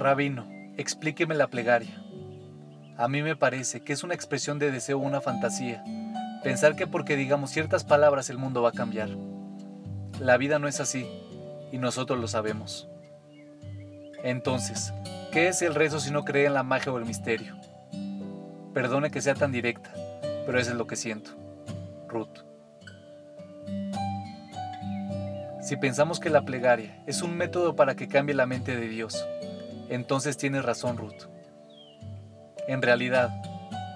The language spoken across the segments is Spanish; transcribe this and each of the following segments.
Rabino, explíqueme la plegaria. A mí me parece que es una expresión de deseo o una fantasía. Pensar que porque digamos ciertas palabras el mundo va a cambiar. La vida no es así, y nosotros lo sabemos. Entonces, ¿qué es el rezo si no cree en la magia o el misterio? Perdone que sea tan directa, pero eso es lo que siento. Ruth. Si pensamos que la plegaria es un método para que cambie la mente de Dios, entonces tienes razón, Ruth. En realidad,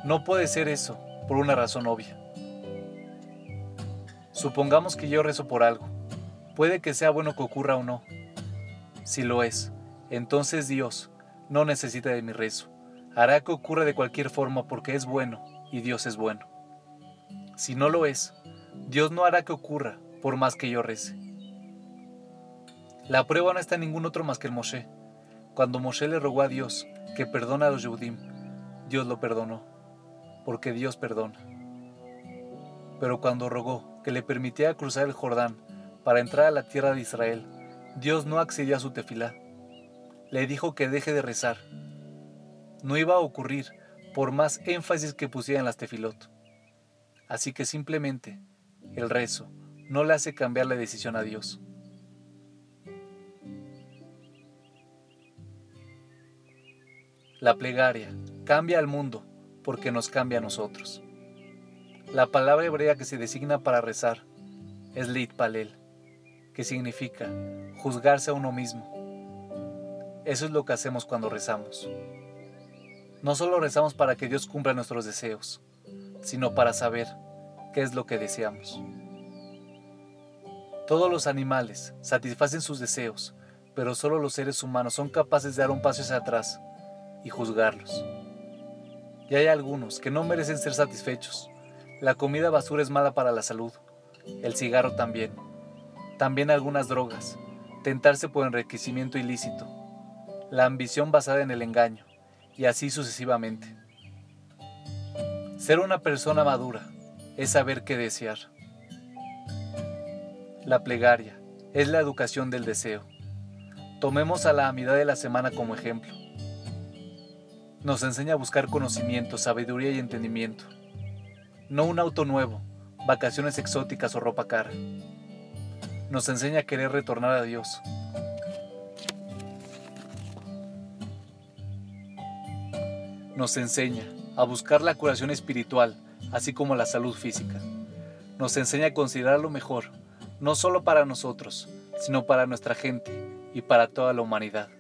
no puede ser eso por una razón obvia. Supongamos que yo rezo por algo. Puede que sea bueno que ocurra o no. Si lo es, entonces Dios no necesita de mi rezo. Hará que ocurra de cualquier forma porque es bueno y Dios es bueno. Si no lo es, Dios no hará que ocurra por más que yo rece. La prueba no está en ningún otro más que el Moshe. Cuando Moshe le rogó a Dios que perdona a los Yehudim, Dios lo perdonó, porque Dios perdona. Pero cuando rogó que le permitiera cruzar el Jordán para entrar a la tierra de Israel, Dios no accedió a su tefilá. Le dijo que deje de rezar. No iba a ocurrir por más énfasis que pusiera en las tefilot. Así que simplemente el rezo no le hace cambiar la decisión a Dios. La plegaria cambia al mundo porque nos cambia a nosotros. La palabra hebrea que se designa para rezar es palel, que significa juzgarse a uno mismo. Eso es lo que hacemos cuando rezamos. No solo rezamos para que Dios cumpla nuestros deseos, sino para saber qué es lo que deseamos. Todos los animales satisfacen sus deseos, pero solo los seres humanos son capaces de dar un paso hacia atrás y juzgarlos. Y hay algunos que no merecen ser satisfechos. La comida basura es mala para la salud, el cigarro también. También algunas drogas, tentarse por enriquecimiento ilícito, la ambición basada en el engaño, y así sucesivamente. Ser una persona madura es saber qué desear. La plegaria es la educación del deseo. Tomemos a la amidad de la semana como ejemplo. Nos enseña a buscar conocimiento, sabiduría y entendimiento. No un auto nuevo, vacaciones exóticas o ropa cara. Nos enseña a querer retornar a Dios. Nos enseña a buscar la curación espiritual, así como la salud física. Nos enseña a considerar lo mejor, no solo para nosotros, sino para nuestra gente y para toda la humanidad.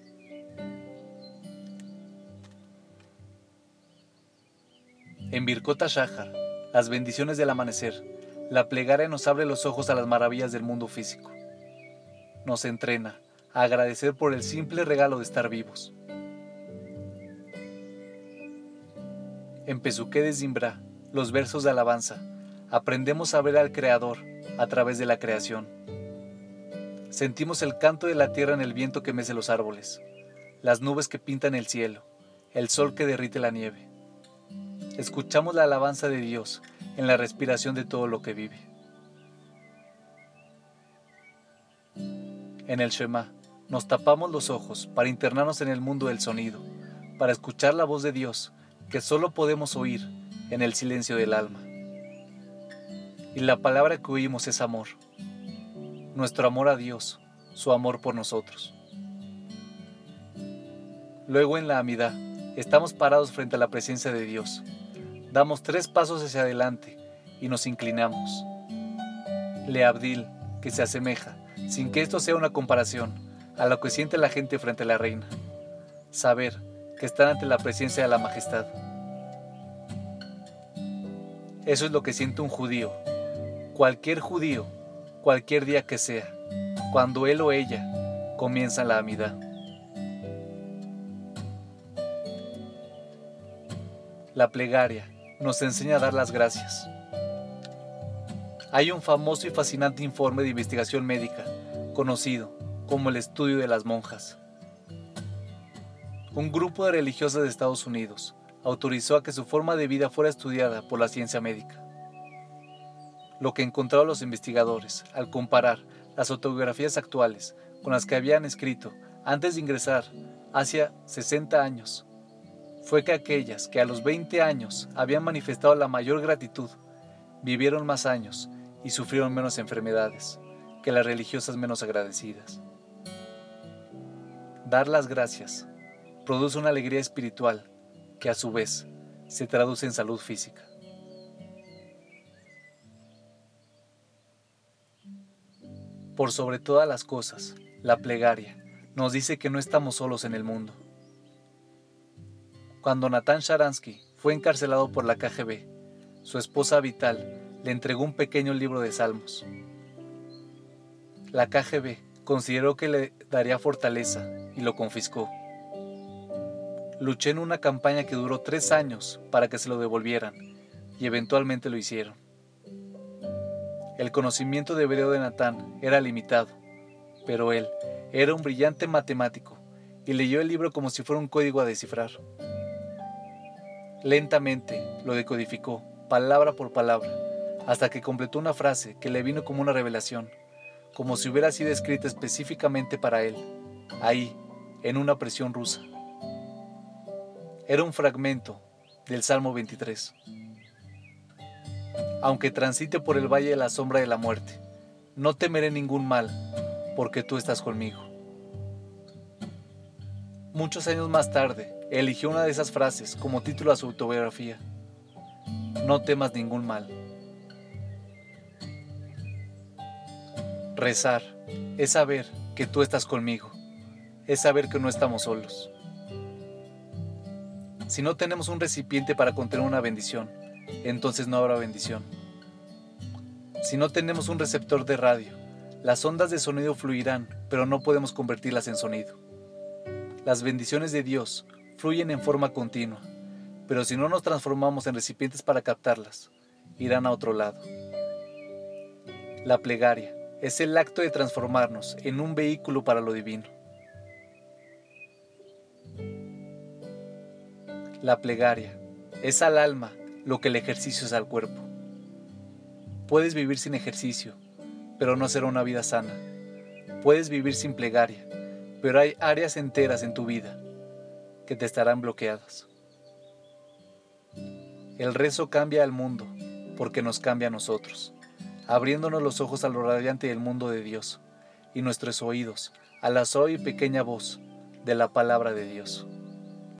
En Birkota Shahar, las bendiciones del amanecer, la plegaria nos abre los ojos a las maravillas del mundo físico. Nos entrena a agradecer por el simple regalo de estar vivos. En Pesuque de Zimbra, los versos de alabanza, aprendemos a ver al Creador a través de la creación. Sentimos el canto de la tierra en el viento que mece los árboles, las nubes que pintan el cielo, el sol que derrite la nieve escuchamos la alabanza de Dios en la respiración de todo lo que vive. En el Shema nos tapamos los ojos para internarnos en el mundo del sonido, para escuchar la voz de Dios que solo podemos oír en el silencio del alma. Y la palabra que oímos es amor, nuestro amor a Dios, su amor por nosotros. Luego en la amidad estamos parados frente a la presencia de Dios Damos tres pasos hacia adelante y nos inclinamos. Le Abdil, que se asemeja, sin que esto sea una comparación, a lo que siente la gente frente a la reina. Saber que están ante la presencia de la majestad. Eso es lo que siente un judío, cualquier judío, cualquier día que sea, cuando él o ella comienza la amidad. La plegaria nos enseña a dar las gracias. Hay un famoso y fascinante informe de investigación médica, conocido como el estudio de las monjas. Un grupo de religiosas de Estados Unidos autorizó a que su forma de vida fuera estudiada por la ciencia médica. Lo que encontraron los investigadores al comparar las autobiografías actuales con las que habían escrito antes de ingresar hacia 60 años fue que aquellas que a los 20 años habían manifestado la mayor gratitud vivieron más años y sufrieron menos enfermedades que las religiosas menos agradecidas. Dar las gracias produce una alegría espiritual que a su vez se traduce en salud física. Por sobre todas las cosas, la plegaria nos dice que no estamos solos en el mundo. Cuando Natán Sharansky fue encarcelado por la KGB, su esposa Vital le entregó un pequeño libro de salmos. La KGB consideró que le daría fortaleza y lo confiscó. Luché en una campaña que duró tres años para que se lo devolvieran y eventualmente lo hicieron. El conocimiento de hebreo de Natán era limitado, pero él era un brillante matemático y leyó el libro como si fuera un código a descifrar. Lentamente lo decodificó, palabra por palabra, hasta que completó una frase que le vino como una revelación, como si hubiera sido escrita específicamente para él, ahí, en una presión rusa. Era un fragmento del Salmo 23. Aunque transite por el valle de la sombra de la muerte, no temeré ningún mal, porque tú estás conmigo. Muchos años más tarde, eligió una de esas frases como título a su autobiografía. No temas ningún mal. Rezar es saber que tú estás conmigo, es saber que no estamos solos. Si no tenemos un recipiente para contener una bendición, entonces no habrá bendición. Si no tenemos un receptor de radio, las ondas de sonido fluirán, pero no podemos convertirlas en sonido. Las bendiciones de Dios fluyen en forma continua, pero si no nos transformamos en recipientes para captarlas, irán a otro lado. La plegaria es el acto de transformarnos en un vehículo para lo divino. La plegaria es al alma lo que el ejercicio es al cuerpo. Puedes vivir sin ejercicio, pero no será una vida sana. Puedes vivir sin plegaria, pero hay áreas enteras en tu vida que te estarán bloqueadas. El rezo cambia al mundo porque nos cambia a nosotros, abriéndonos los ojos a lo radiante del mundo de Dios y nuestros oídos a la soy y pequeña voz de la palabra de Dios.